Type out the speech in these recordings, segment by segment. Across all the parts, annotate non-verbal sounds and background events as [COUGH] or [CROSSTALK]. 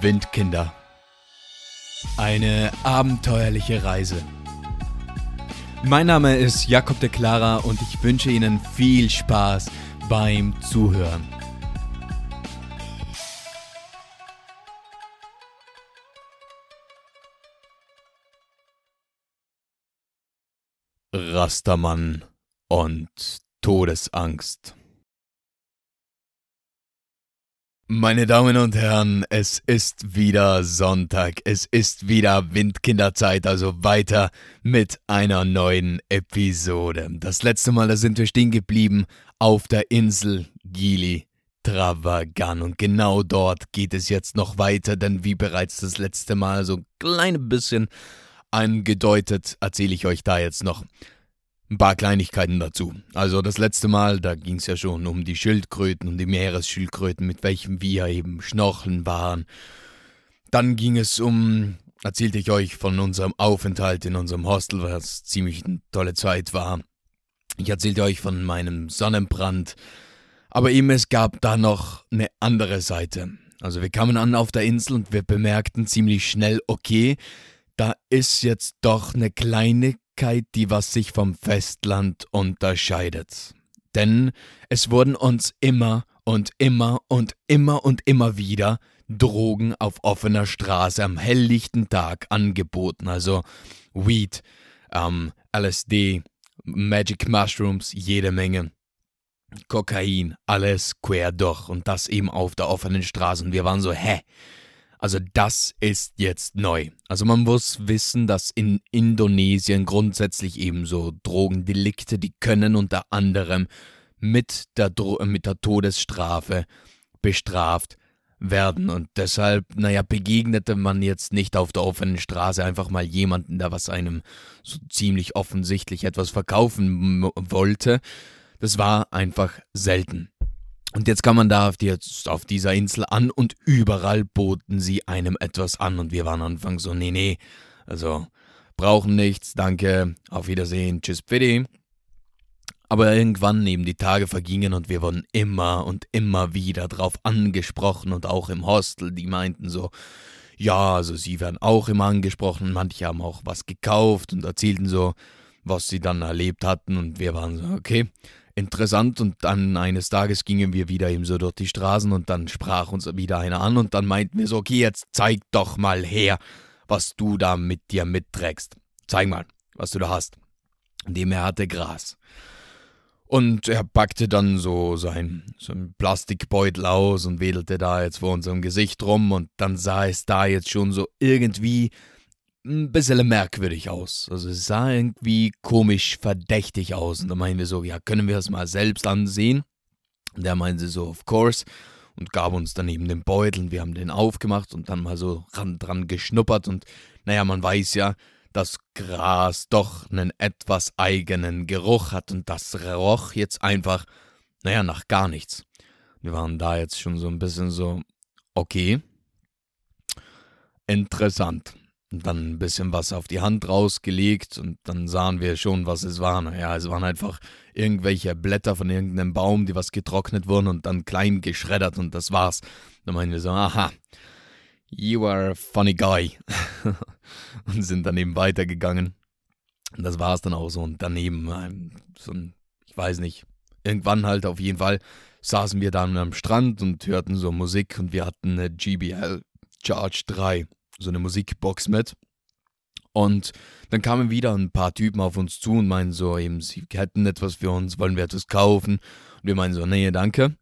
Windkinder. Eine abenteuerliche Reise. Mein Name ist Jakob de Clara und ich wünsche Ihnen viel Spaß beim Zuhören. Rastermann und Todesangst. Meine Damen und Herren, es ist wieder Sonntag, es ist wieder Windkinderzeit, also weiter mit einer neuen Episode. Das letzte Mal, da sind wir stehen geblieben auf der Insel Gili Travagan und genau dort geht es jetzt noch weiter, denn wie bereits das letzte Mal so ein klein bisschen angedeutet, erzähle ich euch da jetzt noch ein paar Kleinigkeiten dazu. Also das letzte Mal, da ging es ja schon um die Schildkröten, um die Meeresschildkröten, mit welchen wir eben schnorcheln waren. Dann ging es um, erzählte ich euch von unserem Aufenthalt in unserem Hostel, was ziemlich eine tolle Zeit war. Ich erzählte euch von meinem Sonnenbrand. Aber eben es gab da noch eine andere Seite. Also wir kamen an auf der Insel und wir bemerkten ziemlich schnell, okay, da ist jetzt doch eine kleine Persönlichkeit, die was sich vom Festland unterscheidet. Denn es wurden uns immer und immer und immer und immer wieder Drogen auf offener Straße am helllichten Tag angeboten. Also Weed, ähm, LSD, Magic Mushrooms, jede Menge. Kokain, alles quer durch und das eben auf der offenen Straße. Und wir waren so, hä? Also das ist jetzt neu. Also man muss wissen, dass in Indonesien grundsätzlich ebenso Drogendelikte, die können unter anderem mit der, Dro mit der Todesstrafe bestraft werden. Und deshalb, naja, begegnete man jetzt nicht auf der offenen Straße einfach mal jemanden, der was einem so ziemlich offensichtlich etwas verkaufen wollte. Das war einfach selten. Und jetzt kam man da auf, die, auf, dieser Insel an und überall boten sie einem etwas an. Und wir waren anfangs so, nee, nee, also brauchen nichts, danke, auf Wiedersehen, tschüss, bitte. Aber irgendwann neben die Tage vergingen und wir wurden immer und immer wieder drauf angesprochen und auch im Hostel, die meinten so, ja, also sie werden auch immer angesprochen, manche haben auch was gekauft und erzählten so, was sie dann erlebt hatten und wir waren so, okay, interessant und dann eines Tages gingen wir wieder eben so durch die Straßen und dann sprach uns wieder einer an und dann meinten wir so, okay, jetzt zeig doch mal her, was du da mit dir mitträgst. Zeig mal, was du da hast. Dem er hatte Gras. Und er packte dann so sein, so einen Plastikbeutel aus und wedelte da jetzt vor unserem Gesicht rum und dann sah es da jetzt schon so irgendwie ein bisschen merkwürdig aus. Also es sah irgendwie komisch verdächtig aus. Und da meinen wir so, ja, können wir das mal selbst ansehen? Und der meinte so, of course. Und gab uns dann eben den Beutel und wir haben den aufgemacht und dann mal so ran, dran geschnuppert. Und naja, man weiß ja, dass Gras doch einen etwas eigenen Geruch hat. Und das roch jetzt einfach, naja, nach gar nichts. Wir waren da jetzt schon so ein bisschen so, okay, interessant. Und dann ein bisschen was auf die Hand rausgelegt und dann sahen wir schon, was es war. Naja, es waren einfach irgendwelche Blätter von irgendeinem Baum, die was getrocknet wurden und dann klein geschreddert und das war's. Dann meinen wir so, aha, you are a funny guy. [LAUGHS] und sind dann eben weitergegangen. Und das war's dann auch so. Und daneben, ähm, so ein, ich weiß nicht, irgendwann halt auf jeden Fall saßen wir dann am Strand und hörten so Musik und wir hatten eine GBL Charge 3 so eine Musikbox mit. Und dann kamen wieder ein paar Typen auf uns zu und meinen so, eben, sie hätten etwas für uns, wollen wir etwas kaufen? Und wir meinen so, nee, danke.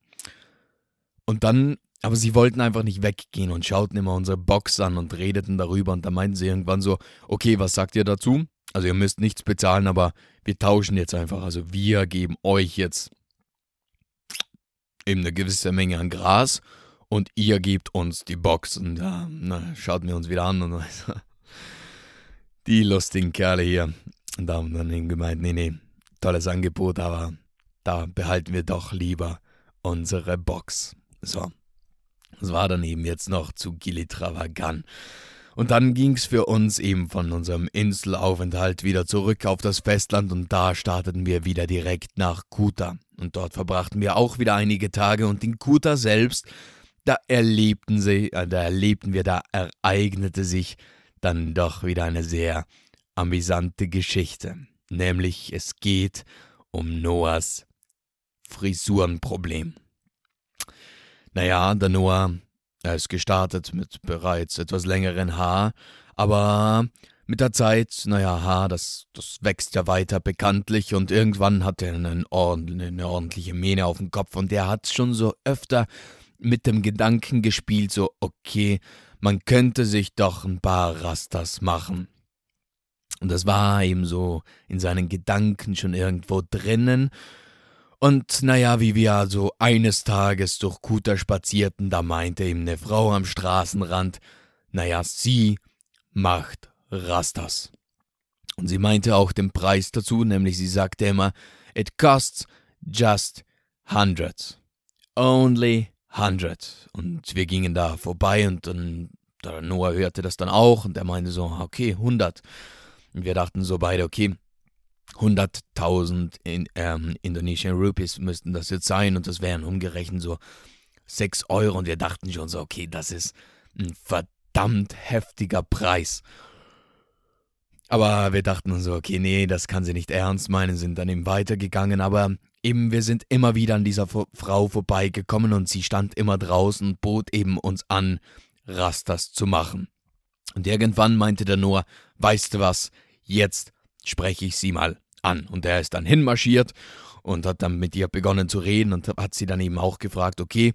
Und dann, aber sie wollten einfach nicht weggehen und schauten immer unsere Box an und redeten darüber. Und dann meinten sie irgendwann so, okay, was sagt ihr dazu? Also ihr müsst nichts bezahlen, aber wir tauschen jetzt einfach. Also wir geben euch jetzt eben eine gewisse Menge an Gras und ihr gebt uns die Box. Und ja, na, schaut mir uns wieder an und also, [LAUGHS] die lustigen Kerle hier. Und da haben dann eben gemeint, nee, nee, tolles Angebot, aber da behalten wir doch lieber unsere Box. So. Das war dann eben jetzt noch zu Gili Travagan. Und dann ging es für uns eben von unserem Inselaufenthalt wieder zurück auf das Festland und da starteten wir wieder direkt nach Kuta. Und dort verbrachten wir auch wieder einige Tage und in Kuta selbst da erlebten sie, äh, da erlebten wir, da ereignete sich dann doch wieder eine sehr amüsante Geschichte. Nämlich es geht um Noahs Frisurenproblem. Naja, der Noah, er ist gestartet mit bereits etwas längeren Haar, aber mit der Zeit, naja, Haar, das, das wächst ja weiter bekanntlich und irgendwann hat er einen ordn eine ordentliche Mähne auf dem Kopf und der hat schon so öfter mit dem Gedanken gespielt, so, okay, man könnte sich doch ein paar Rastas machen. Und das war eben so in seinen Gedanken schon irgendwo drinnen. Und naja, wie wir also eines Tages durch Kuta spazierten, da meinte ihm eine Frau am Straßenrand, naja, sie macht Rastas. Und sie meinte auch den Preis dazu, nämlich sie sagte immer, it costs just hundred. Only hundred. Und wir gingen da vorbei und dann, der Noah hörte das dann auch und er meinte so, okay, 100. Und wir dachten so beide, okay, 100.000 in, ähm, Indonesian Rupees müssten das jetzt sein und das wären umgerechnet so 6 Euro und wir dachten schon so, okay, das ist ein verdammt heftiger Preis. Aber wir dachten so, okay, nee, das kann sie nicht ernst meinen, sind dann eben weitergegangen, aber eben wir sind immer wieder an dieser Frau vorbeigekommen und sie stand immer draußen und bot eben uns an, Rastas zu machen. Und irgendwann meinte der Noah, weißt du was, jetzt spreche ich sie mal an. Und er ist dann hinmarschiert und hat dann mit ihr begonnen zu reden und hat sie dann eben auch gefragt, okay,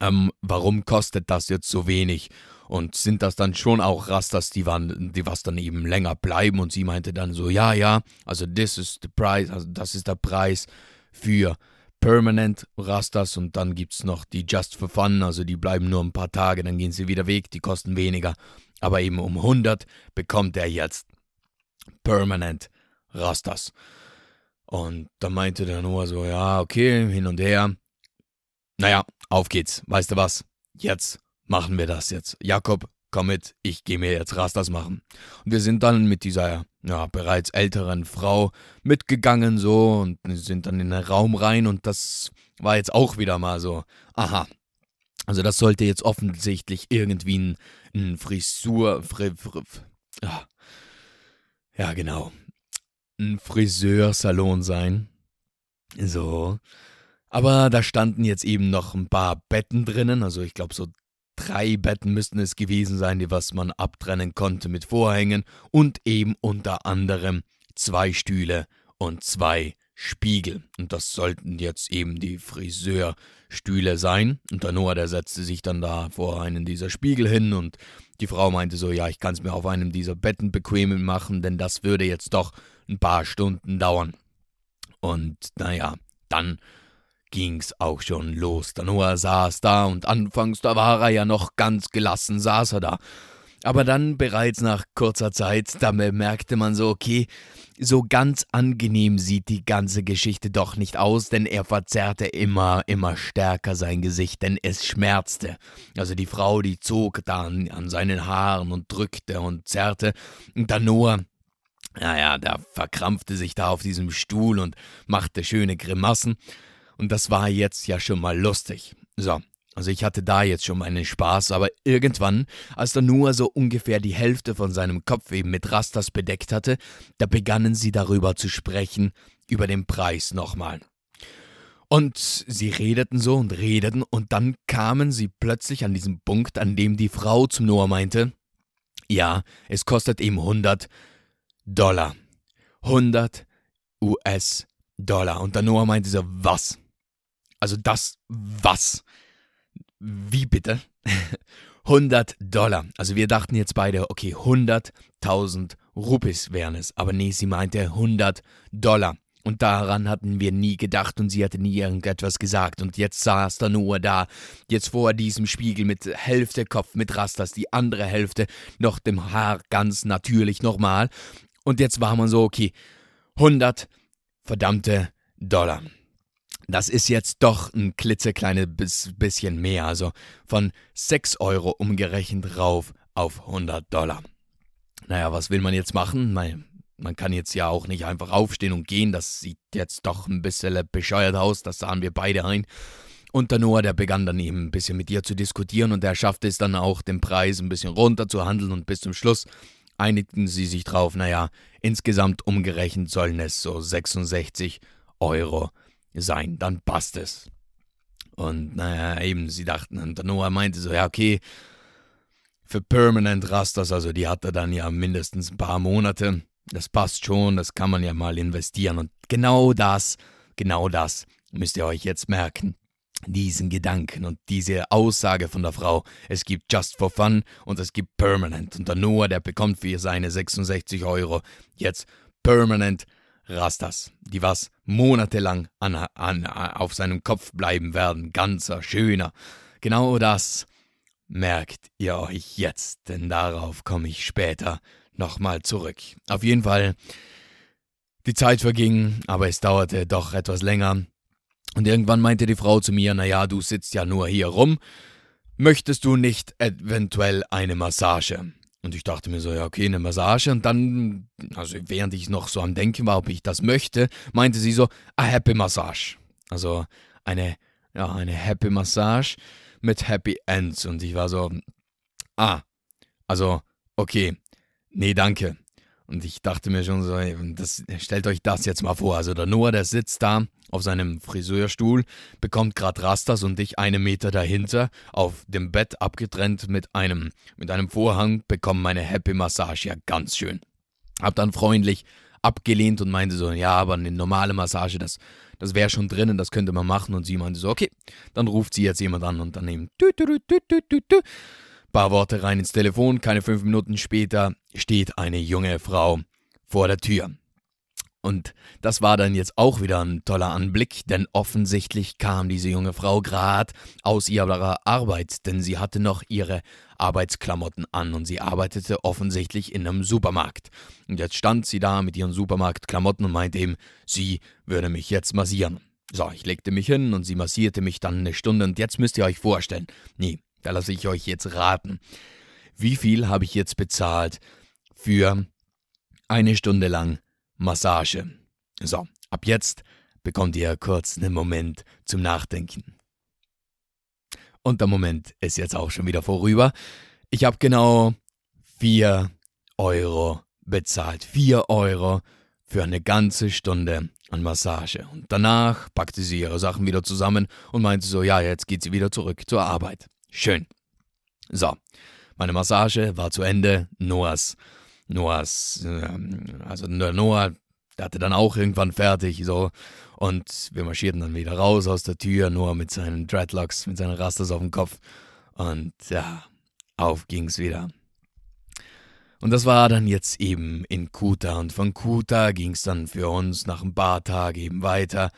ähm, warum kostet das jetzt so wenig? Und sind das dann schon auch Rastas, die, waren, die was dann eben länger bleiben? Und sie meinte dann so, ja, ja, also this is the price, also das ist der Preis für Permanent Rastas und dann gibt es noch die Just for Fun, also die bleiben nur ein paar Tage, dann gehen sie wieder weg, die kosten weniger. Aber eben um 100 bekommt er jetzt Permanent Rastas. Und da meinte der Noah so, ja, okay, hin und her. Naja, auf geht's. Weißt du was? Jetzt machen wir das jetzt. Jakob, komm mit, ich gehe mir jetzt Rastas machen. Und wir sind dann mit dieser ja, bereits älteren Frau mitgegangen so und sind dann in den Raum rein und das war jetzt auch wieder mal so, aha. Also das sollte jetzt offensichtlich irgendwie ein, ein Frisur, fri, fri, ja, ja genau, ein Friseursalon sein. So. Aber da standen jetzt eben noch ein paar Betten drinnen, also ich glaube so Drei Betten müssten es gewesen sein, die was man abtrennen konnte mit Vorhängen und eben unter anderem zwei Stühle und zwei Spiegel. Und das sollten jetzt eben die Friseurstühle sein. Und der Noah, der setzte sich dann da vor einen dieser Spiegel hin und die Frau meinte so, ja, ich kann es mir auf einem dieser Betten bequem machen, denn das würde jetzt doch ein paar Stunden dauern. Und naja, dann ging's auch schon los. Der Noah saß da und anfangs, da war er ja noch ganz gelassen, saß er da. Aber dann bereits nach kurzer Zeit, da merkte man so, okay, so ganz angenehm sieht die ganze Geschichte doch nicht aus, denn er verzerrte immer, immer stärker sein Gesicht, denn es schmerzte. Also die Frau, die zog dann an seinen Haaren und drückte und zerrte. Und der Noah, naja, der verkrampfte sich da auf diesem Stuhl und machte schöne Grimassen. Und das war jetzt ja schon mal lustig. So, also ich hatte da jetzt schon meinen Spaß, aber irgendwann, als der Noah so ungefähr die Hälfte von seinem Kopf eben mit Rastas bedeckt hatte, da begannen sie darüber zu sprechen, über den Preis nochmal. Und sie redeten so und redeten, und dann kamen sie plötzlich an diesen Punkt, an dem die Frau zum Noah meinte, ja, es kostet ihm 100 Dollar. 100 US-Dollar. Und der Noah meinte so, was? Also das was? Wie bitte? [LAUGHS] 100 Dollar. Also wir dachten jetzt beide, okay, 100.000 Rupees wären es. Aber nee, sie meinte 100 Dollar. Und daran hatten wir nie gedacht und sie hatte nie irgendetwas gesagt. Und jetzt saß da nur da, jetzt vor diesem Spiegel mit Hälfte Kopf, mit Rastas, die andere Hälfte noch dem Haar ganz natürlich nochmal. Und jetzt war man so, okay, 100 verdammte Dollar. Das ist jetzt doch ein klitzekleines bisschen mehr, also von 6 Euro umgerechnet rauf auf 100 Dollar. Naja, was will man jetzt machen? Man, man kann jetzt ja auch nicht einfach aufstehen und gehen, das sieht jetzt doch ein bisschen bescheuert aus, das sahen wir beide ein. Und der Noah, der begann dann eben ein bisschen mit ihr zu diskutieren und er schaffte es dann auch, den Preis ein bisschen runter zu handeln und bis zum Schluss einigten sie sich drauf, naja, insgesamt umgerechnet sollen es so 66 Euro sein, dann passt es. Und naja, eben, sie dachten, und Noah meinte so, ja, okay, für Permanent Rasters, also die hat er dann ja mindestens ein paar Monate. Das passt schon, das kann man ja mal investieren. Und genau das, genau das müsst ihr euch jetzt merken. Diesen Gedanken und diese Aussage von der Frau, es gibt Just for Fun und es gibt Permanent. Und der Noah, der bekommt für seine 66 Euro jetzt Permanent Rastas, die was monatelang an, an, auf seinem Kopf bleiben werden. Ganzer, schöner. Genau das merkt ihr euch jetzt, denn darauf komme ich später nochmal zurück. Auf jeden Fall, die Zeit verging, aber es dauerte doch etwas länger. Und irgendwann meinte die Frau zu mir, naja, du sitzt ja nur hier rum, möchtest du nicht eventuell eine Massage? Und ich dachte mir so, ja, okay, eine Massage. Und dann, also während ich noch so am Denken war, ob ich das möchte, meinte sie so, a Happy Massage. Also eine, ja, eine Happy Massage mit Happy Ends. Und ich war so, ah, also, okay, nee, danke. Und ich dachte mir schon so, das, stellt euch das jetzt mal vor. Also der Noah, der sitzt da auf seinem Friseurstuhl, bekommt gerade Rastas und ich einen Meter dahinter auf dem Bett abgetrennt mit einem, mit einem Vorhang, bekomme meine Happy Massage. Ja, ganz schön. Hab dann freundlich abgelehnt und meinte so, ja, aber eine normale Massage, das, das wäre schon drinnen, das könnte man machen. Und sie meinte so, okay, dann ruft sie jetzt jemand an und dann eben paar Worte rein ins Telefon, keine fünf Minuten später steht eine junge Frau vor der Tür. Und das war dann jetzt auch wieder ein toller Anblick, denn offensichtlich kam diese junge Frau gerade aus ihrer Arbeit, denn sie hatte noch ihre Arbeitsklamotten an und sie arbeitete offensichtlich in einem Supermarkt. Und jetzt stand sie da mit ihren Supermarktklamotten und meinte ihm, sie würde mich jetzt massieren. So, ich legte mich hin und sie massierte mich dann eine Stunde und jetzt müsst ihr euch vorstellen, nee, da lasse ich euch jetzt raten. Wie viel habe ich jetzt bezahlt für eine Stunde lang Massage? So, ab jetzt bekommt ihr kurz einen Moment zum Nachdenken. Und der Moment ist jetzt auch schon wieder vorüber. Ich habe genau 4 Euro bezahlt. 4 Euro für eine ganze Stunde an Massage. Und danach packte sie ihre Sachen wieder zusammen und meinte so, ja, jetzt geht sie wieder zurück zur Arbeit. Schön. So, meine Massage war zu Ende. Noahs, Noahs, ähm, also der Noah, der hatte dann auch irgendwann fertig, so. Und wir marschierten dann wieder raus aus der Tür, Noah mit seinen Dreadlocks, mit seinen Rasters auf dem Kopf. Und ja, auf ging's wieder. Und das war dann jetzt eben in Kuta. Und von Kuta ging's dann für uns nach ein paar Tagen eben weiter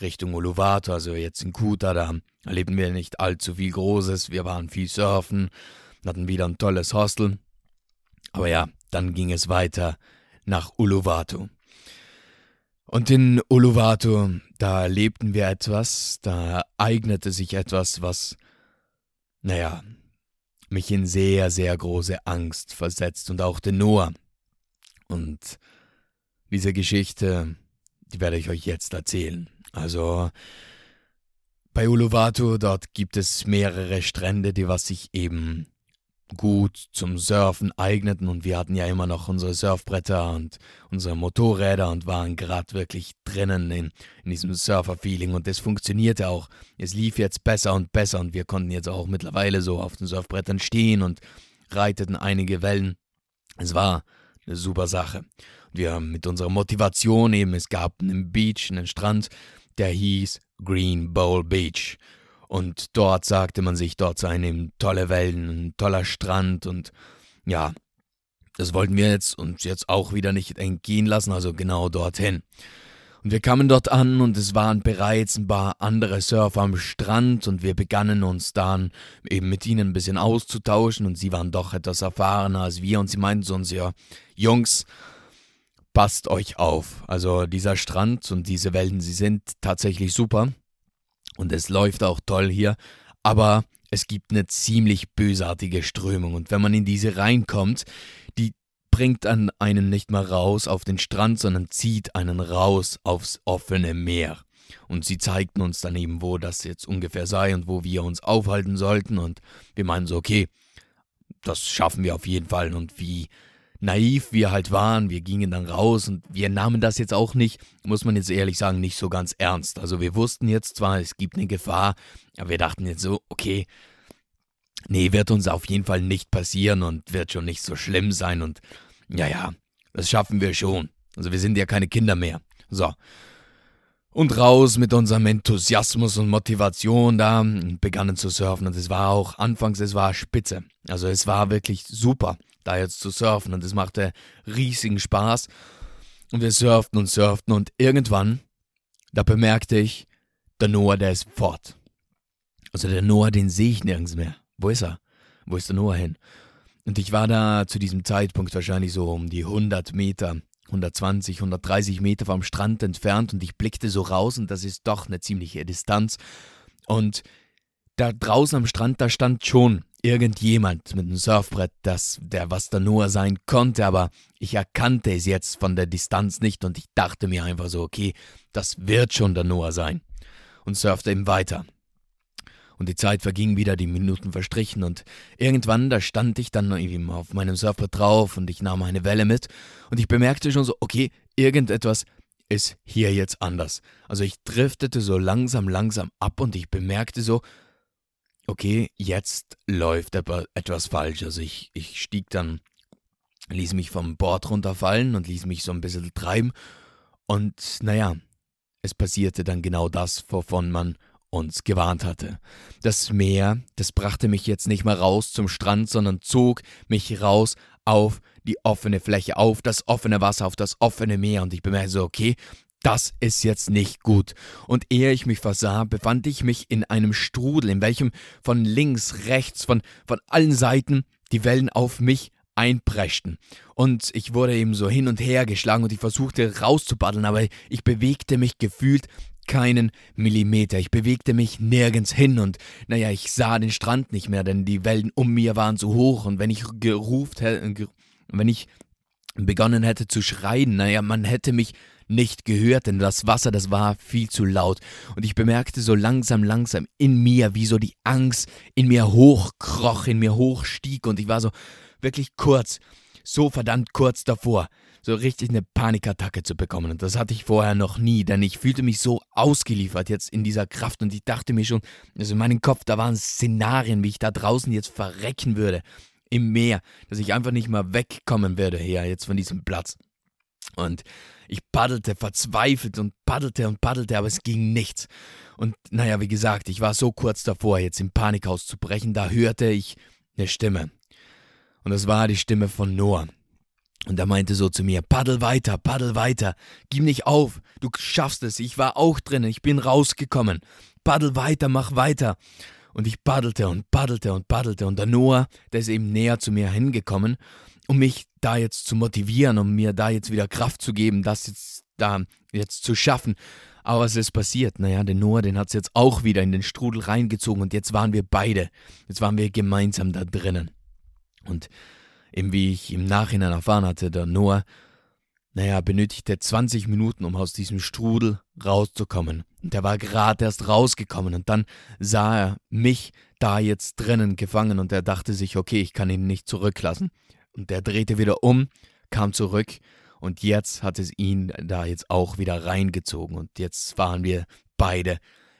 Richtung Uluwatu, also jetzt in Kuta, da erlebten wir nicht allzu viel Großes. Wir waren viel surfen, hatten wieder ein tolles Hostel. Aber ja, dann ging es weiter nach Uluwatu. Und in Uluwatu, da erlebten wir etwas, da eignete sich etwas, was, naja, mich in sehr, sehr große Angst versetzt und auch den Noah. Und diese Geschichte, die werde ich euch jetzt erzählen. Also bei Uluwatu, dort gibt es mehrere Strände, die was sich eben gut zum Surfen eigneten und wir hatten ja immer noch unsere Surfbretter und unsere Motorräder und waren gerade wirklich drinnen in, in diesem Surfer-Feeling und es funktionierte auch. Es lief jetzt besser und besser und wir konnten jetzt auch mittlerweile so auf den Surfbrettern stehen und reiteten einige Wellen. Es war eine super Sache. Und wir haben mit unserer Motivation eben, es gab einen Beach, einen Strand, der hieß Green Bowl Beach. Und dort sagte man sich, dort seien eben tolle Wellen, ein toller Strand und ja, das wollten wir jetzt uns jetzt auch wieder nicht entgehen lassen, also genau dorthin. Und wir kamen dort an und es waren bereits ein paar andere Surfer am Strand und wir begannen uns dann eben mit ihnen ein bisschen auszutauschen und sie waren doch etwas erfahrener als wir und sie meinten zu uns, ja, Jungs, passt euch auf. Also dieser Strand und diese Wellen, sie sind tatsächlich super und es läuft auch toll hier, aber es gibt eine ziemlich bösartige Strömung und wenn man in diese reinkommt, die bringt einen nicht mal raus auf den Strand, sondern zieht einen raus aufs offene Meer. Und sie zeigten uns dann eben, wo das jetzt ungefähr sei und wo wir uns aufhalten sollten. Und wir meinen so, okay, das schaffen wir auf jeden Fall. Und wie naiv wir halt waren, wir gingen dann raus und wir nahmen das jetzt auch nicht, muss man jetzt ehrlich sagen, nicht so ganz ernst. Also wir wussten jetzt zwar, es gibt eine Gefahr, aber wir dachten jetzt so, okay, nee, wird uns auf jeden Fall nicht passieren und wird schon nicht so schlimm sein und ja, ja, das schaffen wir schon. Also wir sind ja keine Kinder mehr. So. Und raus mit unserem Enthusiasmus und Motivation da und begannen zu surfen. Und es war auch, anfangs, es war spitze. Also es war wirklich super, da jetzt zu surfen. Und es machte riesigen Spaß. Und wir surften und surften. Und irgendwann, da bemerkte ich, der Noah, der ist fort. Also der Noah, den sehe ich nirgends mehr. Wo ist er? Wo ist der Noah hin? Und ich war da zu diesem Zeitpunkt wahrscheinlich so um die 100 Meter 120, 130 Meter vom Strand entfernt und ich blickte so raus und das ist doch eine ziemliche Distanz. Und da draußen am Strand, da stand schon irgendjemand mit einem Surfbrett, das, der was da nur sein konnte, aber ich erkannte es jetzt von der Distanz nicht und ich dachte mir einfach so, okay, das wird schon der Noah sein. Und surfte ihm weiter. Und die Zeit verging wieder, die Minuten verstrichen und irgendwann, da stand ich dann eben auf meinem Surfbrett drauf und ich nahm eine Welle mit und ich bemerkte schon so, okay, irgendetwas ist hier jetzt anders. Also ich driftete so langsam, langsam ab und ich bemerkte so, okay, jetzt läuft etwas falsch. Also ich, ich stieg dann, ließ mich vom Bord runterfallen und ließ mich so ein bisschen treiben und naja, es passierte dann genau das, wovon man uns gewarnt hatte. Das Meer, das brachte mich jetzt nicht mehr raus zum Strand, sondern zog mich raus auf die offene Fläche, auf das offene Wasser, auf das offene Meer. Und ich bemerkte so, okay, das ist jetzt nicht gut. Und ehe ich mich versah, befand ich mich in einem Strudel, in welchem von links, rechts, von, von allen Seiten die Wellen auf mich einpreschten. Und ich wurde eben so hin und her geschlagen und ich versuchte rauszubaddeln, aber ich bewegte mich gefühlt keinen Millimeter. Ich bewegte mich nirgends hin und, naja, ich sah den Strand nicht mehr, denn die Wellen um mir waren zu hoch und wenn ich geruft hätte, wenn ich begonnen hätte zu schreien, naja, man hätte mich nicht gehört, denn das Wasser, das war viel zu laut. Und ich bemerkte so langsam, langsam in mir, wie so die Angst in mir hochkroch, in mir hochstieg und ich war so wirklich kurz, so verdammt kurz davor, so richtig eine Panikattacke zu bekommen. Und das hatte ich vorher noch nie, denn ich fühlte mich so ausgeliefert jetzt in dieser Kraft und ich dachte mir schon, also in meinem Kopf, da waren Szenarien, wie ich da draußen jetzt verrecken würde im Meer, dass ich einfach nicht mal wegkommen werde hier jetzt von diesem Platz. Und ich paddelte verzweifelt und paddelte und paddelte, aber es ging nichts. Und naja, wie gesagt, ich war so kurz davor, jetzt im Panik auszubrechen, da hörte ich eine Stimme. Und das war die Stimme von Noah. Und er meinte so zu mir, paddel weiter, paddel weiter, gib nicht auf, du schaffst es, ich war auch drinnen, ich bin rausgekommen, paddel weiter, mach weiter. Und ich paddelte und paddelte und paddelte und der Noah, der ist eben näher zu mir hingekommen, um mich da jetzt zu motivieren, um mir da jetzt wieder Kraft zu geben, das jetzt da jetzt zu schaffen. Aber was ist passiert? Naja, der Noah, den hat es jetzt auch wieder in den Strudel reingezogen und jetzt waren wir beide, jetzt waren wir gemeinsam da drinnen. Und Eben wie ich im Nachhinein erfahren hatte, der Noah, naja, benötigte 20 Minuten, um aus diesem Strudel rauszukommen. Und er war gerade erst rausgekommen und dann sah er mich da jetzt drinnen gefangen und er dachte sich, okay, ich kann ihn nicht zurücklassen. Und er drehte wieder um, kam zurück und jetzt hat es ihn da jetzt auch wieder reingezogen und jetzt waren wir beide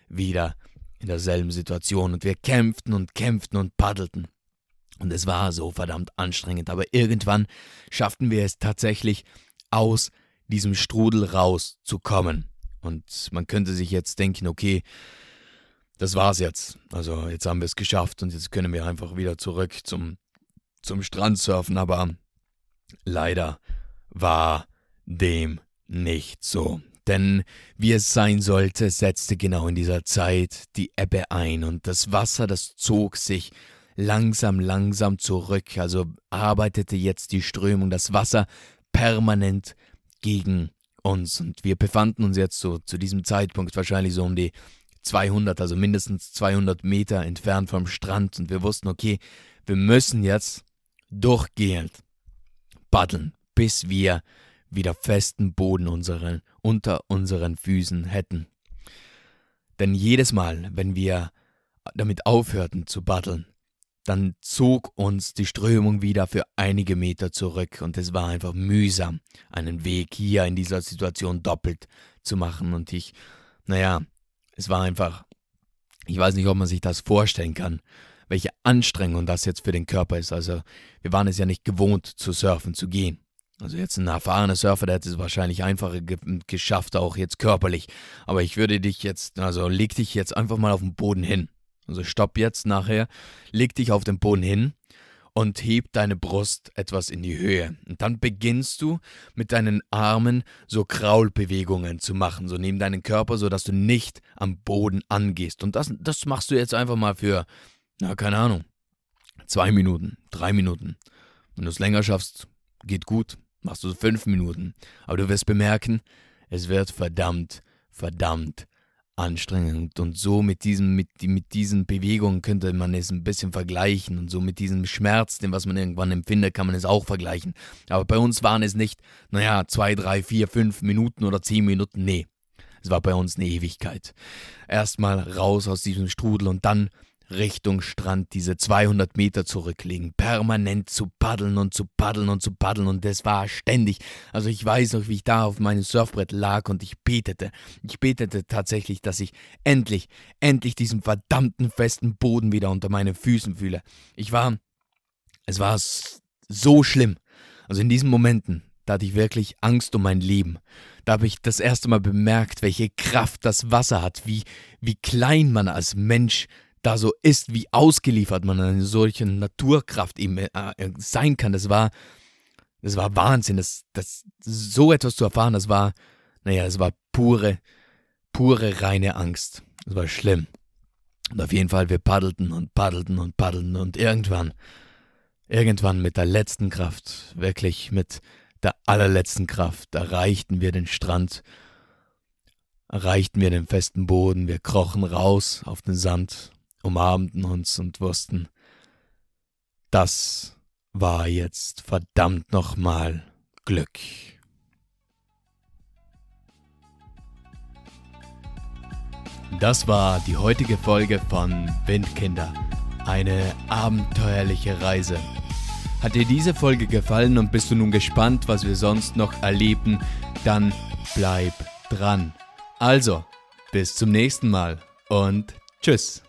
wieder in derselben Situation und wir kämpften und kämpften und paddelten. Und es war so verdammt anstrengend, aber irgendwann schafften wir es tatsächlich aus diesem Strudel rauszukommen. Und man könnte sich jetzt denken, okay, das war's jetzt. Also jetzt haben wir es geschafft und jetzt können wir einfach wieder zurück zum, zum Strand surfen, aber leider war dem nicht so. Denn wie es sein sollte, setzte genau in dieser Zeit die Ebbe ein und das Wasser, das zog sich langsam, langsam zurück. Also arbeitete jetzt die Strömung, das Wasser permanent gegen uns. Und wir befanden uns jetzt so zu diesem Zeitpunkt wahrscheinlich so um die 200, also mindestens 200 Meter entfernt vom Strand. Und wir wussten, okay, wir müssen jetzt durchgehend paddeln, bis wir wieder festen Boden unseren, unter unseren Füßen hätten. Denn jedes Mal, wenn wir damit aufhörten zu paddeln, dann zog uns die Strömung wieder für einige Meter zurück und es war einfach mühsam, einen Weg hier in dieser Situation doppelt zu machen und ich, naja, es war einfach, ich weiß nicht, ob man sich das vorstellen kann, welche Anstrengung das jetzt für den Körper ist. Also wir waren es ja nicht gewohnt zu surfen, zu gehen. Also jetzt ein erfahrener Surfer, der hätte es wahrscheinlich einfacher ge geschafft, auch jetzt körperlich. Aber ich würde dich jetzt, also leg dich jetzt einfach mal auf den Boden hin. Also stopp jetzt nachher, leg dich auf den Boden hin und heb deine Brust etwas in die Höhe. Und dann beginnst du mit deinen Armen so Kraulbewegungen zu machen, so neben deinen Körper, so dass du nicht am Boden angehst. Und das, das machst du jetzt einfach mal für, na, keine Ahnung, zwei Minuten, drei Minuten. Wenn du es länger schaffst, geht gut, machst du fünf Minuten. Aber du wirst bemerken, es wird verdammt, verdammt anstrengend. Und so mit, diesem, mit, mit diesen Bewegungen könnte man es ein bisschen vergleichen. Und so mit diesem Schmerz, den was man irgendwann empfindet, kann man es auch vergleichen. Aber bei uns waren es nicht, naja, zwei, drei, vier, fünf Minuten oder zehn Minuten. Nee. Es war bei uns eine Ewigkeit. Erstmal raus aus diesem Strudel und dann Richtung Strand diese 200 Meter zurücklegen, permanent zu paddeln und zu paddeln und zu paddeln und das war ständig. Also ich weiß noch, wie ich da auf meinem Surfbrett lag und ich betete. Ich betete tatsächlich, dass ich endlich, endlich diesen verdammten festen Boden wieder unter meinen Füßen fühle. Ich war, es war so schlimm. Also in diesen Momenten, da hatte ich wirklich Angst um mein Leben. Da habe ich das erste Mal bemerkt, welche Kraft das Wasser hat, wie, wie klein man als Mensch da so ist, wie ausgeliefert man eine solche Naturkraft eben äh, sein kann. Das war, das war Wahnsinn. Das, das, so etwas zu erfahren, das war, naja, es war pure, pure reine Angst. Das war schlimm. Und auf jeden Fall, wir paddelten und paddelten und paddelten und irgendwann, irgendwann mit der letzten Kraft, wirklich mit der allerletzten Kraft, erreichten wir den Strand, erreichten wir den festen Boden, wir krochen raus auf den Sand umarmten uns und wussten, das war jetzt verdammt nochmal Glück. Das war die heutige Folge von Windkinder. Eine abenteuerliche Reise. Hat dir diese Folge gefallen und bist du nun gespannt, was wir sonst noch erleben, dann bleib dran. Also, bis zum nächsten Mal und tschüss.